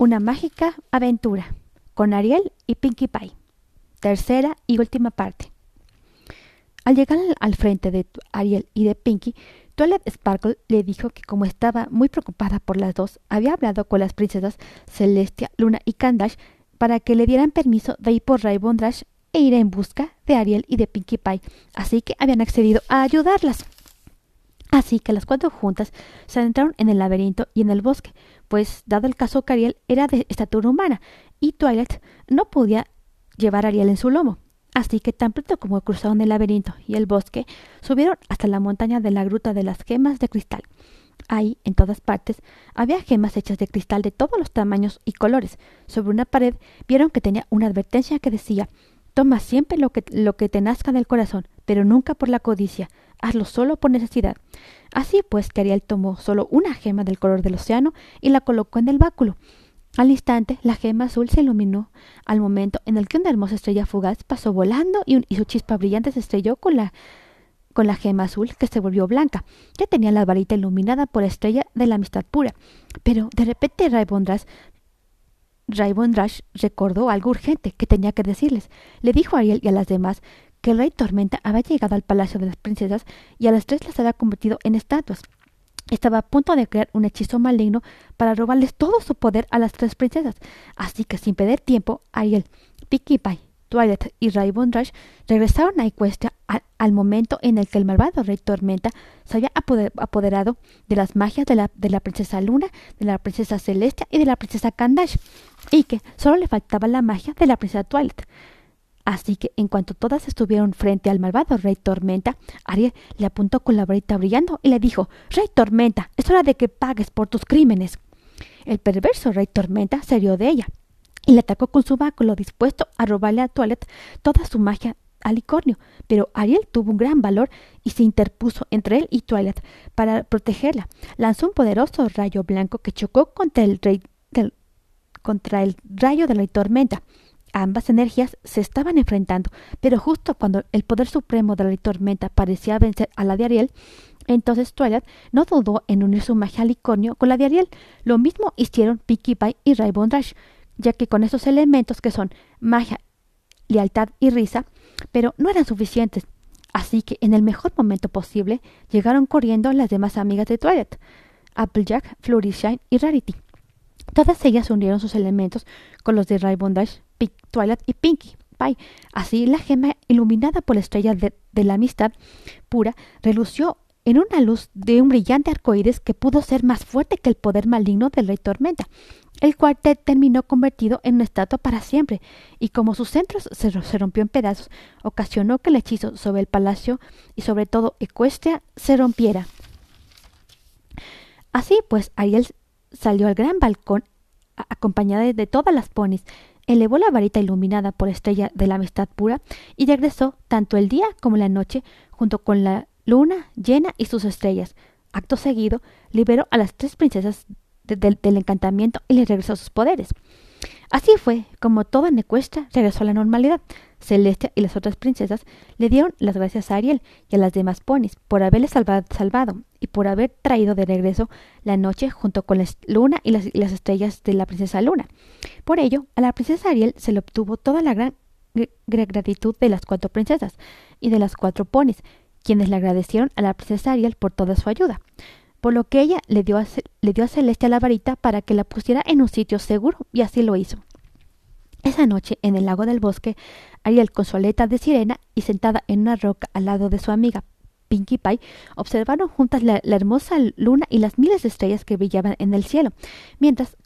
Una mágica aventura con Ariel y Pinkie Pie. Tercera y última parte. Al llegar al frente de Ariel y de Pinkie, Twilight Sparkle le dijo que como estaba muy preocupada por las dos, había hablado con las princesas Celestia, Luna y Candash para que le dieran permiso de ir por Rainbow Dash e ir en busca de Ariel y de Pinkie Pie, así que habían accedido a ayudarlas. Así que las cuatro juntas se adentraron en el laberinto y en el bosque, pues dado el caso que Ariel era de estatura humana y Twilight no podía llevar a Ariel en su lomo. Así que tan pronto como cruzaron el laberinto y el bosque, subieron hasta la montaña de la gruta de las gemas de cristal. Ahí, en todas partes, había gemas hechas de cristal de todos los tamaños y colores. Sobre una pared vieron que tenía una advertencia que decía Toma siempre lo que, lo que te nazca del corazón, pero nunca por la codicia hazlo solo por necesidad. Así pues que Ariel tomó solo una gema del color del océano y la colocó en el báculo. Al instante, la gema azul se iluminó al momento en el que una hermosa estrella fugaz pasó volando y, su chispa brillante se estrelló con la, con la gema azul que se volvió blanca, que tenía la varita iluminada por la estrella de la amistad pura. Pero de repente Raibondrash Raibondrash recordó algo urgente que tenía que decirles. Le dijo a Ariel y a las demás que el rey Tormenta había llegado al palacio de las princesas y a las tres las había convertido en estatuas. Estaba a punto de crear un hechizo maligno para robarles todo su poder a las tres princesas. Así que sin perder tiempo, Ariel, Pinkie Pie, Twilight y Rainbow Rush regresaron a Equestria al, momento en el que el malvado rey Tormenta se había apoderado de las magias de la, de la princesa Luna, de la princesa Celestia y de la princesa Candash, y que solo le faltaba la magia de la princesa Twilight. Así que en cuanto todas estuvieron frente al malvado rey Tormenta, Ariel le apuntó con la varita brillando y le dijo Rey Tormenta, es hora de que pagues por tus crímenes. El perverso rey Tormenta se rió de ella y le atacó con su báculo dispuesto a robarle a Toilette toda su magia al licornio, pero Ariel tuvo un gran valor y se interpuso entre él y Twilight para protegerla. Lanzó un poderoso rayo blanco que chocó contra el rey contra el rayo de la tormenta. Ambas energías se estaban enfrentando, pero justo cuando el poder supremo de la tormenta parecía vencer a la de Ariel, entonces Twilight no dudó en unir su magia licornio con la de Ariel. Lo mismo hicieron Pinkie Pie y Rainbow Dash, ya que con esos elementos que son magia, lealtad y risa, pero no eran suficientes. Así que en el mejor momento posible llegaron corriendo las demás amigas de Twilight, Applejack, Fluttershy y Rarity. Todas ellas unieron sus elementos con los de Rainbow Dash, Twilight y Pinkie Pie. Así la gema iluminada por la estrella de, la amistad pura relució en una luz de un brillante arcoíris que pudo ser más fuerte que el poder maligno del rey Tormenta, el cual terminó convertido en una estatua para siempre, y como su centro se, se, rompió en pedazos, ocasionó que el hechizo sobre el palacio y sobre todo Ecuestria se rompiera. Así pues, Ariel salió al gran balcón acompañada de todas las ponis, elevó la varita iluminada por estrella de la amistad pura y regresó tanto el día como la noche junto con la luna llena y sus estrellas. Acto seguido, liberó a las tres princesas del encantamiento y les regresó sus poderes. Así fue como toda Necuestra regresó a la normalidad. Celestia y las otras princesas le dieron las gracias a Ariel y a las demás ponis por haberle salvado, y por haber traído de regreso la noche junto con la luna y las, las, estrellas de la princesa Luna. Por ello, a la princesa Ariel se le obtuvo toda la gran gratitud de las cuatro princesas y de las cuatro ponis, quienes le agradecieron a la princesa Ariel por toda su ayuda por lo que ella le dio, a, le dio a Celeste la varita para que la pusiera en un sitio seguro, y así lo hizo. Esa noche, en el lago del bosque, Ariel con su aleta de sirena y sentada en una roca al lado de su amiga Pinkie Pie, observaron juntas la, hermosa luna y las miles de estrellas que brillaban en el cielo, mientras,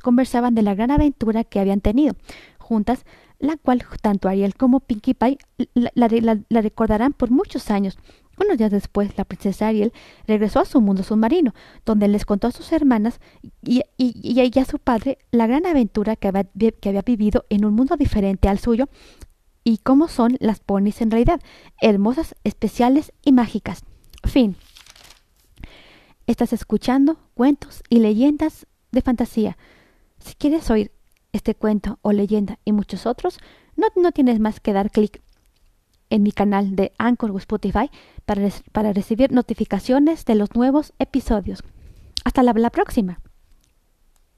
conversaban de la gran aventura que habían tenido. Juntas, la cual tanto Ariel como Pinkie Pie la recordarán por muchos años, unos días después, la princesa Ariel regresó a su mundo submarino, donde les contó a sus hermanas y, y, a su padre la gran aventura que había, que había vivido en un mundo diferente al suyo y cómo son las ponis en realidad, hermosas, especiales y mágicas. Fin. Estás escuchando cuentos y leyendas de fantasía. Si quieres oír este cuento o leyenda y muchos otros, no, no tienes más que dar clic en mi canal de Anchor o Spotify para, para recibir notificaciones de los nuevos episodios. Hasta la próxima.